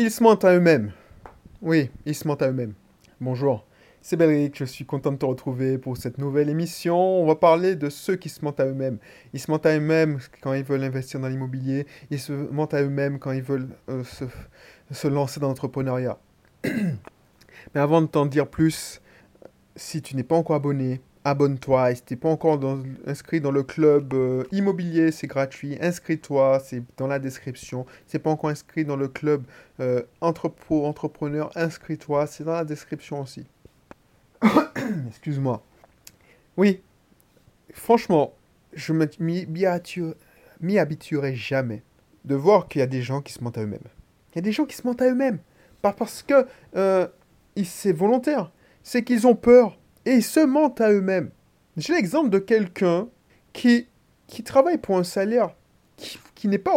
Ils se mentent à eux-mêmes. Oui, ils se mentent à eux-mêmes. Bonjour, c'est Belric, je suis content de te retrouver pour cette nouvelle émission. On va parler de ceux qui se mentent à eux-mêmes. Ils se mentent à eux-mêmes quand ils veulent investir dans l'immobilier. Ils se mentent à eux-mêmes quand ils veulent euh, se, se lancer dans l'entrepreneuriat. Mais avant de t'en dire plus, si tu n'es pas encore abonné, abonne-toi. Et si tu n'es pas encore inscrit dans le club euh, immobilier, c'est gratuit. Inscris-toi, c'est dans la description. Si tu n'es pas encore inscrit dans le club euh, entrepreneur, inscris-toi, c'est dans la description aussi. Excuse-moi. Oui, franchement, je m'y habituerai jamais de voir qu'il y a des gens qui se mentent à eux-mêmes. Il y a des gens qui se mentent à eux-mêmes. Pas parce que euh, c'est volontaire, c'est qu'ils ont peur et ils se mentent à eux-mêmes. J'ai l'exemple de quelqu'un qui, qui travaille pour un salaire qui, n'est pas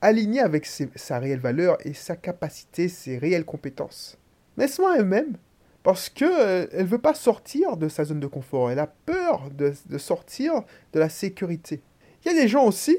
aligné avec sa réelle valeur et sa capacité, ses réelles compétences. Mais ment à eux-mêmes parce qu'elle euh, ne veut pas sortir de sa zone de confort. Elle a peur de, de sortir de la sécurité. Il y a des gens aussi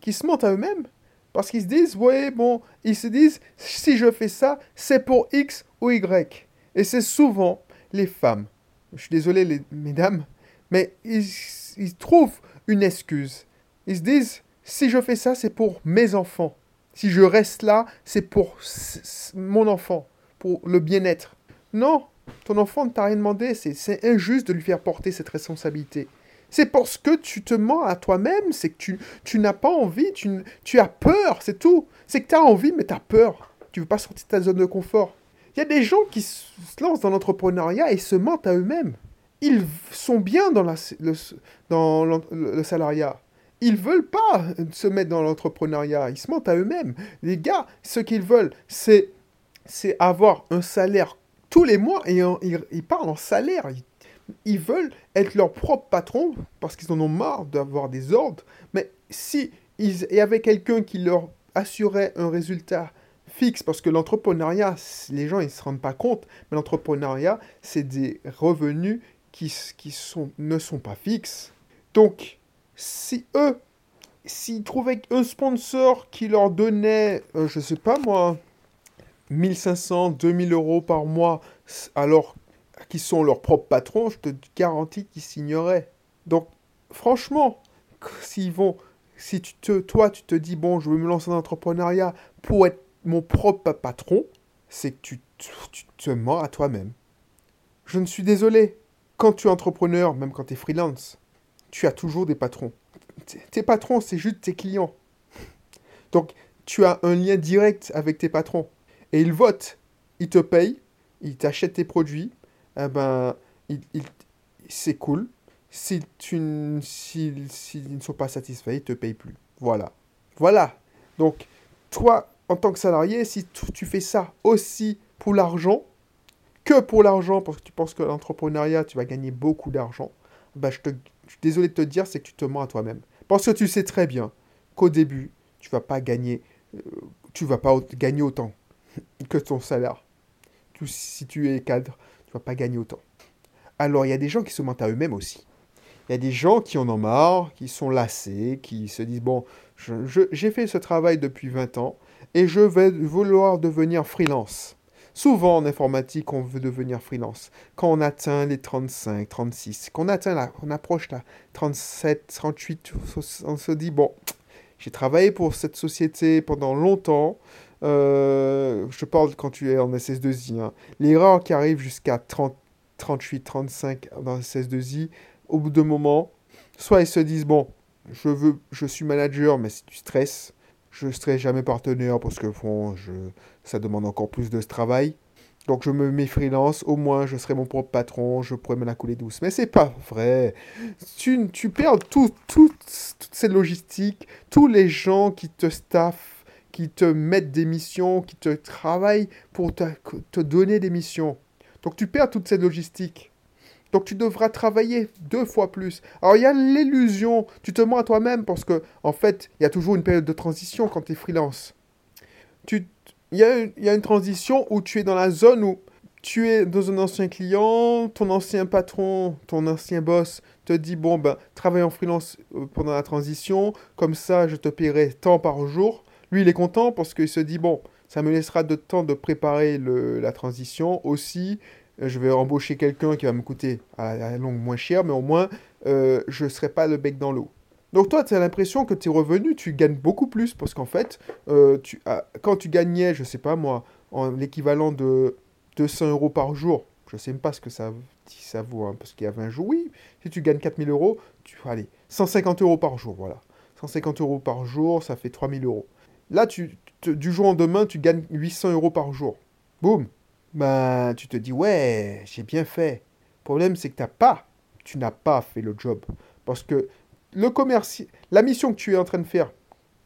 qui se mentent à eux-mêmes parce qu'ils se disent, ouais, bon, ils se disent, si je fais ça, c'est pour X ou Y. Et c'est souvent les femmes. Je suis désolé, les, mesdames, mais ils, trouvent une excuse. Ils se disent, si je fais ça, c'est pour mes enfants. Si je reste là, c'est pour mon enfant, pour le bien-être. Non, ton enfant ne t'a rien demandé, c'est injuste de lui faire porter cette responsabilité. C'est parce que tu te mens à toi-même, c'est que tu, n'as pas envie, tu, tu as peur, c'est tout. C'est que tu as envie, mais tu as peur. Tu veux pas sortir de ta zone de confort. Il y a des gens qui se lancent dans l'entrepreneuriat et se mentent à eux-mêmes. Ils sont bien dans, le, salariat. Ils veulent pas se mettre dans l'entrepreneuriat. Ils se mentent à eux-mêmes. Les gars, ce qu'ils veulent, c'est avoir un salaire tous les mois et ils, parlent en salaire. Ils ils veulent être leur propre patron parce qu'ils en ont marre d'avoir des ordres. Mais si il y avait quelqu'un qui leur assurait un résultat fixe, parce que l'entrepreneuriat, les gens ils se rendent pas compte, mais l'entrepreneuriat, c'est des revenus qui, qui sont, ne sont pas fixes. Donc, si eux, s'ils trouvaient un sponsor qui leur donnait, je euh, je sais pas moi, 1500, 2000 euros par mois, alors qui sont leurs propres patrons, je te garantis qu'ils signeraient. Donc, franchement, s'ils vont, si tu te, toi, tu te dis, bon, je vais me lancer dans l'entrepreneuriat pour être mon propre patron, c'est que tu, tu te mens à toi-même. Je ne suis désolé. Quand tu es entrepreneur, même quand tu es freelance, tu as toujours des patrons. Tes patrons, c'est juste tes clients. Donc, tu as un lien direct avec tes patrons. Et ils votent. Ils te payent, ils t'achètent tes produits, eh ben, c'est cool. Si tu si, ne sont pas satisfaits, ils ne te payent plus. Voilà. Voilà. Donc, toi, en tant que salarié, si tu, fais ça aussi pour l'argent, que pour l'argent, parce que tu penses que l'entrepreneuriat, tu vas gagner beaucoup d'argent, ben, je, te, suis désolé de te dire, c'est que tu te mens à toi-même. Parce que tu sais très bien qu'au début, tu vas pas gagner, euh, tu vas pas gagner autant que ton salaire. si tu es cadre, tu vas pas gagner autant. Alors il y a des gens qui se mentent à eux-mêmes aussi. Il y a des gens qui en ont marre, qui sont lassés, qui se disent, bon, j'ai fait ce travail depuis 20 ans et je vais vouloir devenir freelance. Souvent en informatique, on veut devenir freelance. Quand on atteint les 35, 36, qu'on atteint la, on approche la 37, 38, on se dit, bon, j'ai travaillé pour cette société pendant longtemps, euh, je parle quand tu es en SS2I. Hein. L'erreur qui arrive jusqu'à 30, 38, 35 dans SS2I, au bout d'un moment, soit ils se disent bon, je veux, je suis manager, mais c'est du stress. Je ne serai jamais partenaire parce que bon, je, ça demande encore plus de travail. Donc je me mets freelance, au moins je serai mon propre patron, je pourrais me la couler douce. Mais c'est pas vrai. Tu, tu perds tout, tout, toute cette logistique, tous les gens qui te staffent qui te mettent des missions, qui te travaillent pour te, te donner des missions. Donc tu perds toute cette logistique. Donc tu devras travailler deux fois plus. Alors il y a l'illusion, tu te mens à toi-même parce que en fait, il y a toujours une période de transition quand tu es freelance. Tu, il, y a, une transition où tu es dans la zone où tu es dans un ancien client, ton ancien patron, ton ancien boss te dit bon ben travaille en freelance euh, pendant la transition, comme ça je te paierai tant par jour Lui, il est content parce qu'il se dit, bon, ça me laissera de temps de préparer le, la transition. Aussi, je vais embaucher quelqu'un qui va me coûter à la longue moins cher, mais au moins, euh, je ne serai pas le bec dans l'eau. Donc toi, tu as l'impression que tes revenus, tu gagnes beaucoup plus, parce qu'en fait, euh, tu, quand tu gagnais, je sais pas moi, en l'équivalent de 200 euros par jour, je sais même pas ce que ça, ça vaut, hein, parce qu'il y a 20 jours, oui, si tu gagnes 4000 euros, tu, allez, 150 euros par jour, voilà. 150 euros par jour, ça fait 3000 euros. Là, tu, du jour au lendemain, tu gagnes 800 euros par jour. Boum Ben, tu te dis, ouais, j'ai bien fait. Le problème, c'est que tu n'as pas, tu n'as pas fait le job. Parce que le commerce, la mission que tu es en train de faire,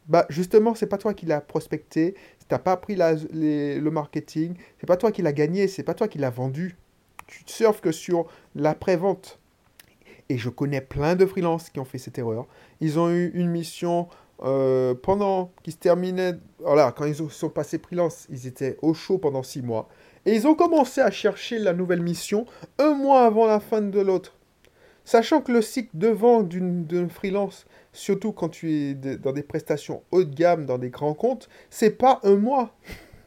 bah justement, c'est pas toi qui l'as prospecté, t'as pas appris la, le marketing, c'est pas toi qui l'as gagné, c'est pas toi qui l'as vendu. Tu surfes que sur la vente Et je connais plein de freelances qui ont fait cette erreur. Ils ont eu une mission euh, pendant qui se terminait. Voilà, quand ils sont passés freelance, ils étaient au chaud pendant six mois. Et ils ont commencé à chercher la nouvelle mission un mois avant la fin de l'autre. Sachant que le cycle de vente d'une freelance, surtout quand tu es dans des prestations haut de gamme, dans des grands comptes, c'est pas un mois.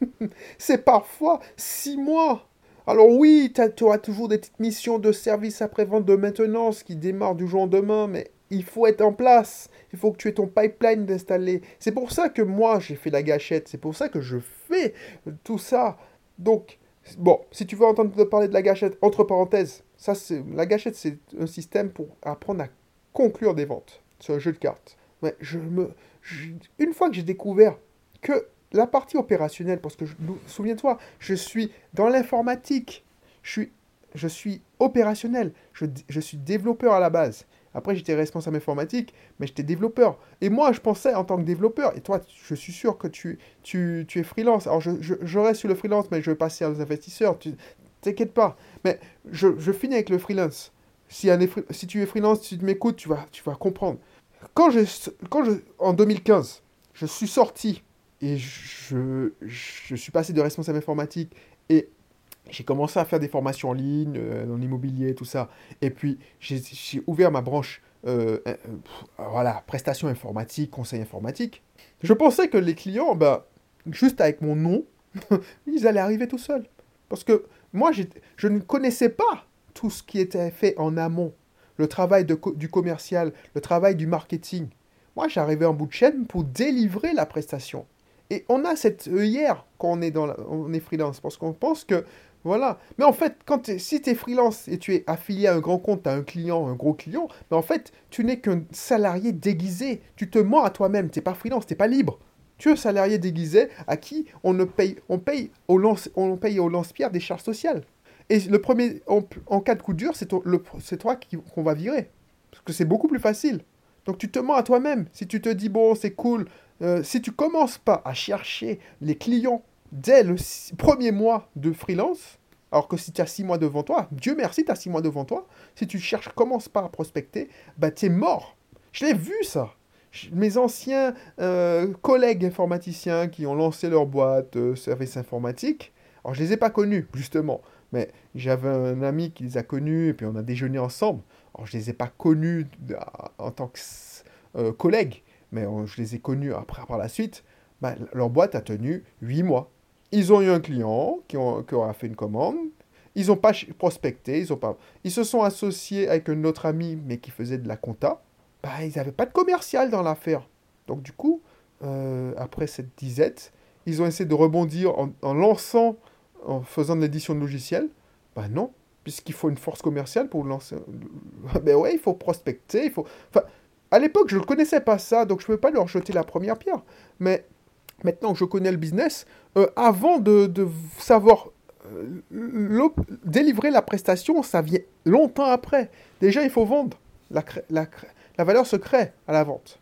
c'est parfois six mois. Alors oui, tu auras toujours des petites missions de service après-vente de maintenance qui démarrent du jour au lendemain, mais il faut être en place. Il faut que tu aies ton pipeline d'installer. C'est pour ça que moi, j'ai fait la gâchette. C'est pour ça que je fais tout ça. Donc, bon, si tu veux entendre parler de la gâchette, entre parenthèses, ça, c'est la gâchette, c'est un système pour apprendre à conclure des ventes sur un jeu de cartes. Ouais, je me, une fois que j'ai découvert que la partie opérationnelle, parce que souviens-toi, je suis dans l'informatique, je suis, je suis opérationnel, je, je suis développeur à la base. Après, j'étais responsable informatique, mais j'étais développeur. Et moi, je pensais en tant que développeur, et toi, je suis sûr que tu, tu, tu es freelance. Alors, je, je, reste sur le freelance, mais je vais passer aux investisseurs. Tu t'inquiète pas. Mais je, je, finis avec le freelance. Si, si tu es freelance, si tu m'écoutes, tu vas, tu vas comprendre. Quand je, quand je, en 2015, je suis sorti et je, je suis passé de responsable informatique et j'ai commencé à faire des formations en ligne, euh, dans l'immobilier, tout ça. Et puis, j'ai ouvert ma branche, euh, euh, voilà, prestation informatique, conseil informatique. Je pensais que les clients, bah, juste avec mon nom, ils allaient arriver tout seuls. Parce que moi, je ne connaissais pas tout ce qui était fait en amont. Le travail du commercial, le travail du marketing. Moi, j'arrivais en bout de chaîne pour délivrer la prestation. Et on a cette œillère quand on est, dans on est freelance, parce qu'on pense que voilà. Mais en fait, quand si tu es freelance et tu es affilié à un grand compte, à un client, un gros client, mais en fait, tu n'es qu'un salarié déguisé. Tu te mens à toi-même. Tu n'es pas freelance, tu n'es pas libre. Tu es un salarié déguisé à qui on ne paye, on au lance, on paye au lance-pierre des charges sociales. Et le premier, en, cas de coup dur, c'est toi qu'on va virer. Parce que c'est beaucoup plus facile. Donc tu te mens à toi-même. Si tu te dis, bon, c'est cool, euh, si tu commences pas à chercher les clients dès le premier mois de freelance, alors que si tu as six mois devant toi, Dieu merci, tu as six mois devant toi, si tu cherches, commences pas à prospecter, bah tu es mort. Je l'ai vu ça. Mes anciens euh, collègues informaticiens qui ont lancé leur boîte euh, service informatique, alors je les ai pas connus justement, mais j'avais un ami qui les a connus et puis on a déjeuné ensemble. Alors je les ai pas connus en tant que euh, collègues, mais je les ai connus après par la suite. Bah, leur boîte a tenu huit mois. Ils ont eu un client qui, ont, aura fait une commande. Ils n'ont pas prospecté, ils, se sont associés avec un autre ami, mais qui faisait de la compta. Bah, ils n'avaient pas de commercial dans l'affaire. Donc du coup, euh, après cette disette, ils ont essayé de rebondir en, lançant, en faisant de l'édition de logiciels. Bah non, puisqu'il faut une force commerciale pour lancer. ben ouais, il faut prospecter, il faut. À l'époque, je ne connaissais pas ça, donc je ne pouvais pas leur jeter la première pierre. Mais maintenant que je connais le business, euh, avant de, savoir euh, délivrer la prestation, ça vient longtemps après. Déjà, il faut vendre. La, valeur se crée à la vente.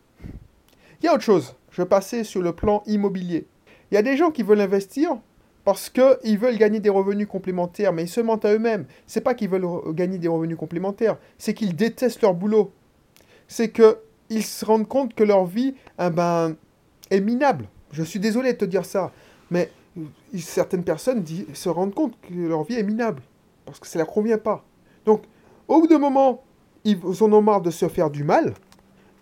Il y a autre chose. Je vais passer sur le plan immobilier. Il y a des gens qui veulent investir parce qu'ils veulent gagner des revenus complémentaires, mais ils se mentent à eux-mêmes. C'est pas qu'ils veulent gagner des revenus complémentaires, c'est qu'ils détestent leur boulot. C'est qu'ils se rendent compte que leur vie eh ben, est minable. Je suis désolé de te dire ça, mais certaines personnes se rendent compte que leur vie est minable, parce que ça ne leur convient pas. Donc, au bout d'un moment, ils en ont marre de se faire du mal,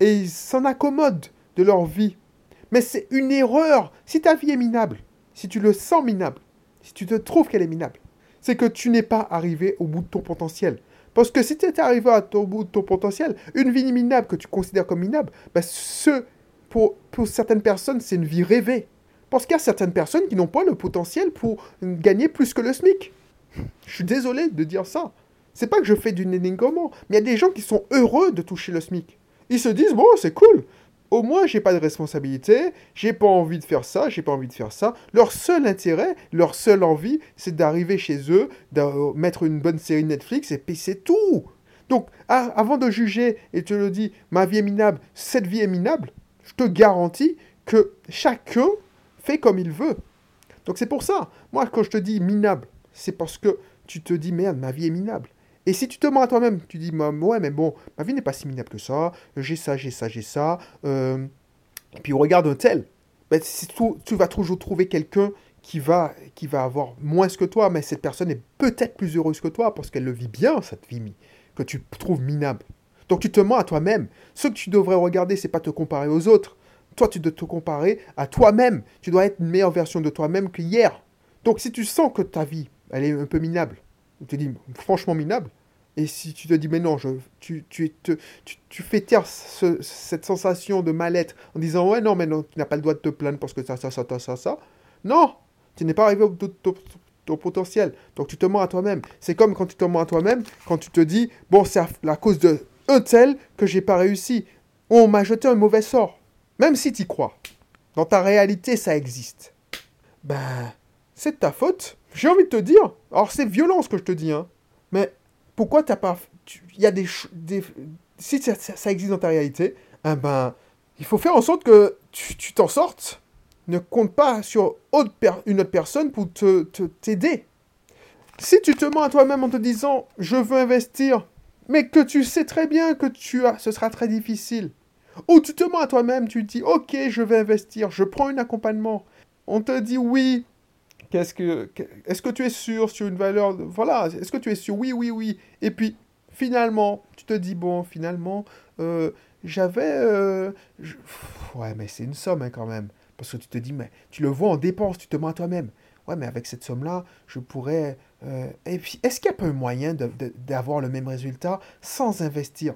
et ils s'en accommodent de leur vie. Mais c'est une erreur. Si ta vie est minable, si tu le sens minable, si tu te trouves qu'elle est minable, c'est que tu n'es pas arrivé au bout de ton potentiel. Parce que si tu étais arrivé au bout de ton potentiel, une vie minable que tu considères comme minable, bah, ce, pour, certaines personnes, c'est une vie rêvée. Parce qu'il y a certaines personnes qui n'ont pas le potentiel pour gagner plus que le SMIC. Je suis désolé de dire ça. C'est pas que je fais du comment, mais il y a des gens qui sont heureux de toucher le SMIC. Ils se disent, bon, c'est cool, au moins, j'ai pas de responsabilité, j'ai pas envie de faire ça, j'ai pas envie de faire ça. Leur seul intérêt, leur seule envie, c'est d'arriver chez eux, de mettre une bonne série Netflix et puis c'est tout. Donc, avant de juger et te le dis, ma vie est minable, cette vie est minable, je te garantis que chacun fait comme il veut. Donc c'est pour ça, moi quand je te dis minable, c'est parce que tu te dis merde, ma vie est minable. Et si tu te mens à toi-même, tu dis, ouais, mais bon, ma vie n'est pas si minable que ça, j'ai ça, j'ai ça, j'ai ça, euh, et puis regarde un tel, ben, tu vas toujours trouver quelqu'un qui va, qui va avoir moins que toi, mais cette personne est peut-être plus heureuse que toi parce qu'elle le vit bien, cette vie que tu trouves minable. Donc tu te mens à toi-même. Ce que tu devrais regarder, c'est pas te comparer aux autres. Toi, tu dois te comparer à toi-même. Tu dois être une meilleure version de toi-même qu'hier. Donc si tu sens que ta vie, elle est un peu minable, tu te dis franchement minable. Et si tu te dis, mais non, tu, fais taire cette sensation de mal-être en disant, ouais, non, mais non, tu n'as pas le droit de te plaindre parce que ça, ça, ça, ça, ça, Non, tu n'es pas arrivé au ton, potentiel. Donc tu te mens à toi-même. C'est comme quand tu te mens à toi-même, quand tu te dis, bon, c'est la cause de tel que j'ai pas réussi. On m'a jeté un mauvais sort. Même si tu y crois. Dans ta réalité, ça existe. Ben, c'est de ta faute. J'ai envie de te dire, alors c'est violent ce que je te dis, hein, mais pourquoi t'as pas... Il y a des, Si ça, existe dans ta réalité, eh ben, il faut faire en sorte que tu t'en sortes. Ne compte pas sur une autre personne pour te t'aider. si tu te mens à toi-même en te disant je veux investir, mais que tu sais très bien que tu as, ce sera très difficile. Ou tu te mens à toi-même, tu dis ok je vais investir, je prends un accompagnement. On te dit oui, Qu'est-ce que, est-ce que tu es sûr sur une valeur Voilà, est-ce que tu es sûr? Oui, oui, oui. Et puis, finalement, tu te dis, bon, finalement, euh, j'avais... Euh, ouais, mais c'est une somme hein, quand même. Parce que tu te dis, mais tu le vois en dépense, tu te mens à toi-même. Mais avec cette somme-là, je pourrais... Euh, et puis, est-ce qu'il n'y a pas un moyen d'avoir le même résultat sans investir?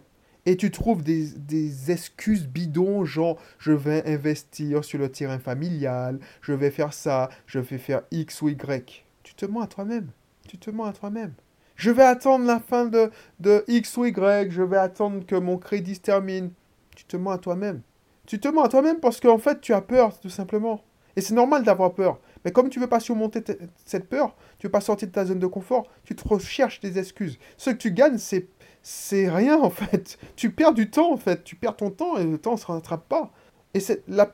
Et tu trouves des, excuses bidons, genre je vais investir sur le terrain familial, je vais faire ça, je vais faire X ou Y. Tu te mens à toi-même. Tu te mens à toi-même. Je vais attendre la fin de, de X ou Y, je vais attendre que mon crédit se termine. Tu te mens à toi-même. Tu te mens à toi-même parce qu'en fait tu as peur, tout simplement. Et c'est normal d'avoir peur. Mais comme tu ne veux pas surmonter cette peur, tu ne veux pas sortir de ta zone de confort, tu te recherches des excuses. Ce que tu gagnes, c'est c'est rien en fait. Tu perds du temps en fait. Tu perds ton temps et le temps ne se rattrape pas. Et c'est la...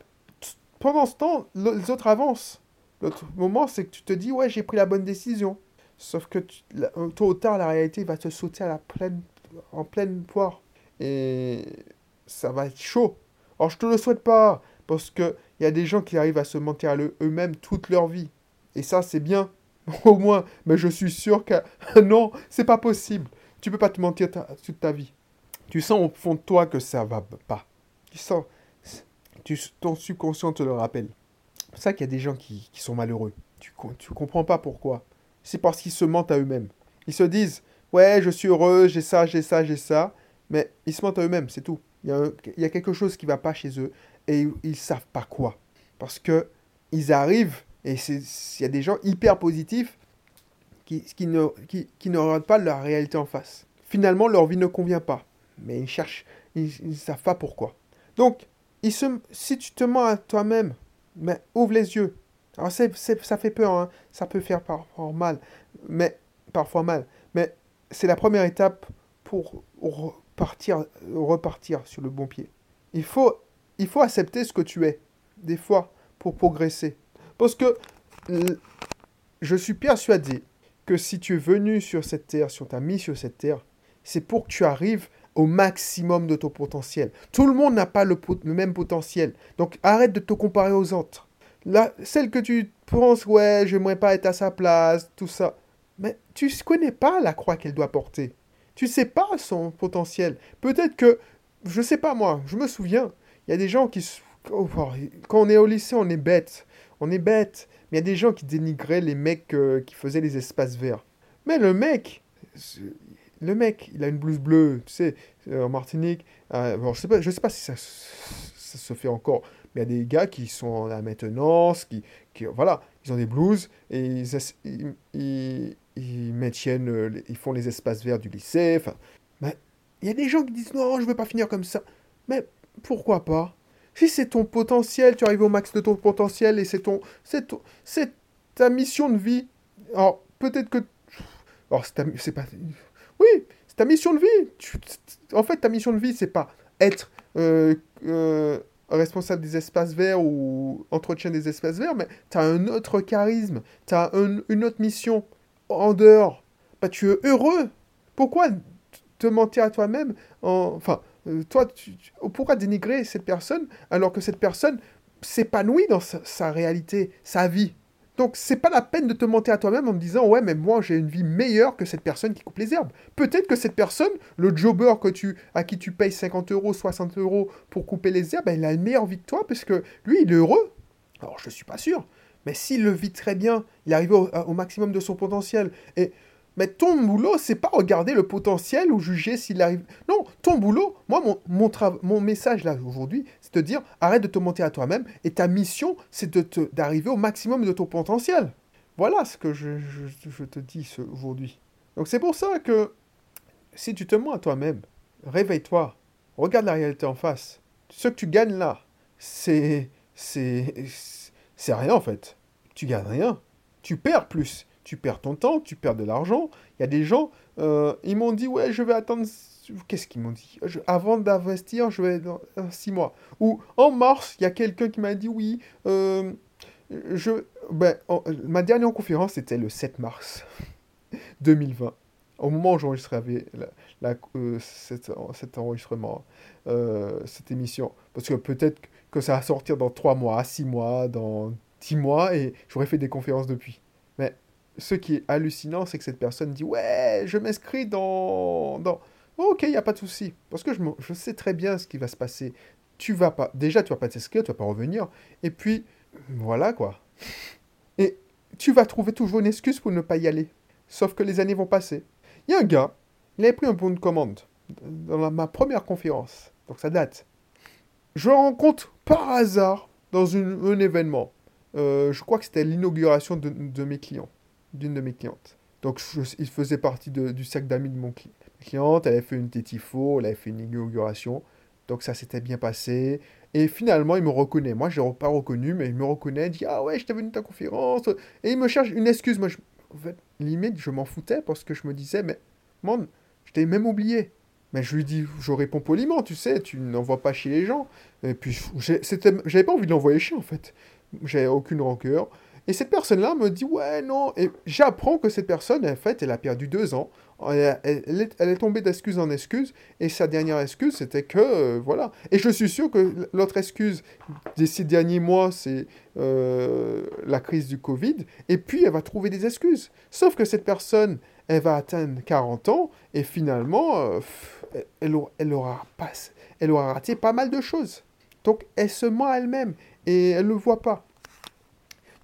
pendant ce temps, les autres avancent. L'autre moment, c'est que tu te dis, ouais, j'ai pris la bonne décision. Sauf que tôt ou tard, la réalité va te sauter à la pleine... en pleine poire. Et ça va être chaud. Alors, je te le souhaite pas. Parce qu'il y a des gens qui arrivent à se mentir à eux-mêmes toute leur vie. Et ça, c'est bien. Au moins. Mais je suis sûr que non, c'est pas possible. Tu peux pas te mentir toute ta vie. Tu sens au fond de toi que ça va pas. Tu sens. Tu, ton subconscient te le rappelle. C'est ça qu'il y a des gens qui, sont malheureux. Tu, tu comprends pas pourquoi. C'est parce qu'ils se mentent à eux-mêmes. Ils se disent Ouais, je suis heureux, j'ai ça, j'ai ça, j'ai ça. Mais ils se mentent à eux-mêmes, c'est tout. Il y, a, il y, a, quelque chose qui va pas chez eux et ils savent pas quoi. Parce que ils arrivent, et il y a des gens hyper positifs qui, ne, qui, ne regardent pas leur réalité en face. Finalement, leur vie ne convient pas, mais ils cherchent, ils ne savent pas pourquoi. Donc, ils se, si tu te mens à toi-même, ouvre les yeux. Alors, ça fait peur, hein. ça peut faire parfois mal, mais parfois mal. Mais c'est la première étape pour repartir, repartir sur le bon pied. Il faut, il faut accepter ce que tu es, des fois, pour progresser. Parce que je suis persuadé que si tu es venu sur cette terre, si on t'a mis sur cette terre, c'est pour que tu arrives au maximum de ton potentiel. Tout le monde n'a pas le, même potentiel. Donc arrête de te comparer aux autres. Là, celle que tu penses, ouais, je n'aimerais pas être à sa place, tout ça. Mais tu ne connais pas la croix qu'elle doit porter. Tu ne sais pas son potentiel. Peut-être que, je ne sais pas moi, je me souviens, il y a des gens qui, oh, quand on est au lycée, on est bête. On est bête. Mais il y a des gens qui dénigraient les mecs euh, qui faisaient les espaces verts. Mais le mec, le mec, il a une blouse bleue, tu sais, euh, en Martinique. Euh, je sais sais pas si ça, ça, se fait encore, mais il y a des gars qui sont à la maintenance, qui, qui voilà, ils ont des blouses et ils, ils, maintiennent, ils font les espaces verts du lycée. Enfin, il y a des gens qui disent non, je veux pas finir comme ça. Mais pourquoi pas? Si c'est ton potentiel, tu arrives au max de ton potentiel et c'est ton, c'est c'est ta mission de vie. Alors peut-être que, alors c'est pas oui, c'est ta mission de vie. En fait, ta mission de vie, c'est pas être euh, euh, responsable des espaces verts ou entretien des espaces verts, mais tu as un autre charisme, tu as une autre mission en dehors. Bah, tu es heureux. Pourquoi te mentir à toi-même Enfin, euh, toi, tu, pourquoi dénigrer cette personne alors que cette personne s'épanouit dans sa réalité, sa vie? Donc c'est pas la peine de te mentir à toi-même en me disant ouais mais moi j'ai une vie meilleure que cette personne qui coupe les herbes. Peut-être que cette personne, le jobber que tu, à qui tu payes 50 euros, 60 euros pour couper les herbes, il a une meilleure vie que toi parce que lui il est heureux. Alors je suis pas sûr. Mais s'il le vit très bien, il arrive au maximum de son potentiel. Et mais ton boulot, c'est pas regarder le potentiel ou juger s'il arrive. Non, ton boulot, moi, mon, mon, message là aujourd'hui, c'est de dire arrête de te mentir à toi-même et ta mission, c'est d'arriver au maximum de ton potentiel. Voilà ce que je, je, te dis aujourd'hui. Donc c'est pour ça que si tu te mens à toi-même, réveille-toi, regarde la réalité en face. Ce que tu gagnes là, c'est. C'est. C'est rien en fait. Tu gagnes rien. Tu perds plus tu perds ton temps, tu perds de l'argent. Il y a des gens, euh, ils m'ont dit, ouais, je vais attendre... Qu'est-ce qu'ils m'ont dit? Avant d'investir, je vais dans six mois. Ou en mars, il y a quelqu'un qui m'a dit, oui, euh, je... Ben, ma dernière conférence, c'était le 7 mars 2020. Au moment où j'enregistrais la, euh, cet, enregistrement, cette émission. Parce que peut-être que ça va sortir dans trois mois, six mois, dans dix mois, et j'aurais fait des conférences depuis. Ce qui est hallucinant, c'est que cette personne dit Ouais, je m'inscris dans. dans... ok, il n'y a pas de souci. Parce que je, je, sais très bien ce qui va se passer. Tu vas pas. Déjà, tu vas pas t'inscrire, tu vas pas revenir. Et puis, voilà quoi. Et tu vas trouver toujours une excuse pour ne pas y aller. Sauf que les années vont passer. Il y a un gars, il avait pris un bon de commande dans ma première conférence. Donc ça date. Je le rencontre par hasard dans un événement. Euh, je crois que c'était l'inauguration de mes clients d'une de mes clientes. Donc, il faisait partie du cercle d'amis de mon client. Ma cliente, elle avait fait une tétifo, elle avait fait une inauguration. Donc, ça s'était bien passé. Et finalement, il me reconnaît. Moi, je l'ai pas reconnu, mais il me reconnaît. Il dit Ah ouais, je t'ai venu à ta conférence. Et il me cherche une excuse. Moi, en fait, limite, je m'en foutais parce que je me disais Mais, man, je t'ai même oublié. Mais je lui dis, je réponds poliment, tu sais, tu n'envoies pas chez les gens. Et puis, j'avais pas envie de l'envoyer chez, en fait. J'avais aucune rancœur. Et cette personne-là me dit, ouais, non. Et j'apprends que cette personne, en fait, elle a perdu deux ans. Elle, est, tombée d'excuse en excuse. Et sa dernière excuse, c'était que, euh, voilà. Et je suis sûr que l'autre excuse de ces derniers mois, c'est euh, la crise du Covid. Et puis, elle va trouver des excuses. Sauf que cette personne, elle va atteindre 40 ans. Et finalement, euh, elle, aura elle aura raté pas mal de choses. Donc, elle se ment elle-même. Et elle ne le voit pas.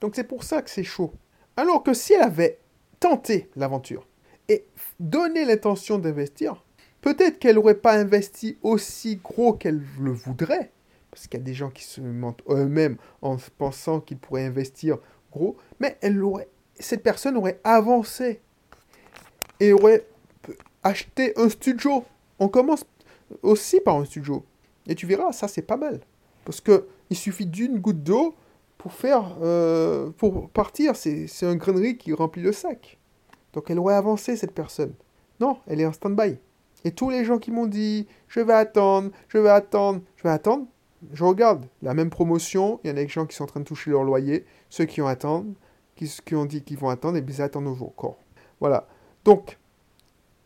Donc c'est pour ça que c'est chaud. Alors que si elle avait tenté l'aventure et donné l'intention d'investir, peut-être qu'elle n'aurait pas investi aussi gros qu'elle le voudrait, parce qu'il y a des gens qui se mentent eux-mêmes en pensant qu'ils pourraient investir gros, mais elle aurait, cette personne aurait avancé et aurait acheté un studio. On commence aussi par un studio. Et tu verras, ça c'est pas mal. Parce que il suffit d'une goutte d'eau pour faire, euh, pour partir, c'est un grainerie qui remplit le sac. Donc elle aurait avancé, cette personne. Non, elle est en stand-by. Et tous les gens qui m'ont dit, je vais attendre, je vais attendre, je vais attendre, je regarde la même promotion, il y en a des gens qui sont en train de toucher leur loyer, ceux qui ont attendre, qui, qui ont dit qu'ils vont attendre, et bien ils attendent encore. Voilà. Donc,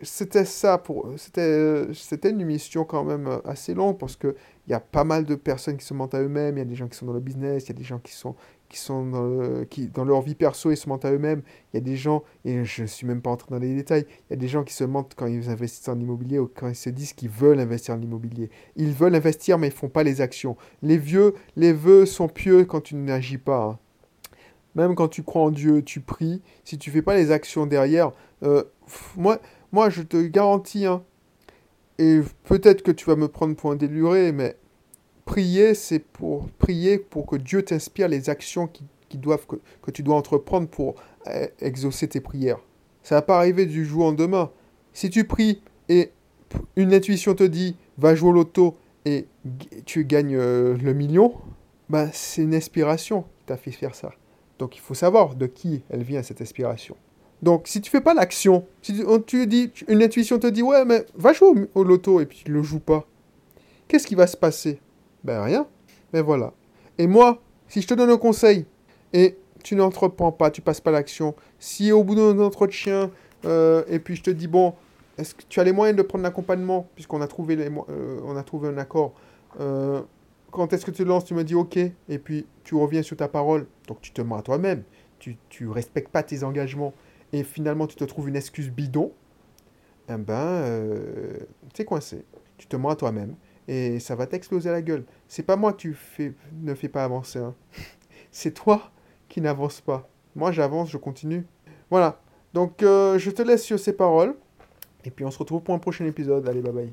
c'était ça pour c'était c'était une émission quand même assez longue parce que il y a pas mal de personnes qui se mentent à eux-mêmes il y a des gens qui sont dans le business il y a des gens qui sont qui sont dans, qui, dans leur vie perso, ils se mentent à eux-mêmes. Il y a des gens, et je ne suis même pas entré dans les détails, il y a des gens qui se mentent quand ils investissent en immobilier ou quand ils se disent qu'ils veulent investir en immobilier. Ils veulent investir, mais ils font pas les actions. Les vieux, les vœux sont pieux quand tu n'agis pas. hein. Même quand tu crois en Dieu, tu pries, si tu fais pas les actions derrière, euh, moi, moi, je te garantis, hein, et peut-être que tu vas me prendre pour un déluré, mais prier, c'est pour prier pour que Dieu t'inspire les actions qui, qui doivent, que, que tu dois entreprendre pour euh, exaucer tes prières. Ça va pas arriver du jour au lendemain. Si tu pries et une intuition te dit va jouer au loto et tu gagnes euh, le million, bah c'est une inspiration qui t'a fait faire ça. Donc il faut savoir de qui elle vient cette inspiration. Donc si tu fais pas l'action, si tu, dis une intuition te dit ouais mais va jouer au, loto et puis tu le joues pas, qu'est-ce qui va se passer? Ben rien. Mais voilà. Et moi, si je te donne un conseil et tu n'entreprends pas, tu passes pas l'action, si au bout d'un entretien euh, et puis je te dis bon, est-ce que tu as les moyens de prendre l'accompagnement? Puisqu'on a trouvé euh, a trouvé un accord. euh, quand est-ce que tu te lances? Tu me dis ok et puis tu reviens sur ta parole. Donc tu te mens à toi-même. Tu tu respectes pas tes engagements et finalement tu te trouves une excuse bidon. Eh ben, euh, t'es coincé. Tu te mens à toi-même et ça va t'exploser à la gueule. C'est pas moi fais, ne fais pas avancer. hein. C'est toi qui n'avance pas. Moi, j'avance, je continue. Voilà. Donc, euh, je te laisse sur ces paroles. Et puis, on se retrouve pour un prochain épisode. Allez, bye bye.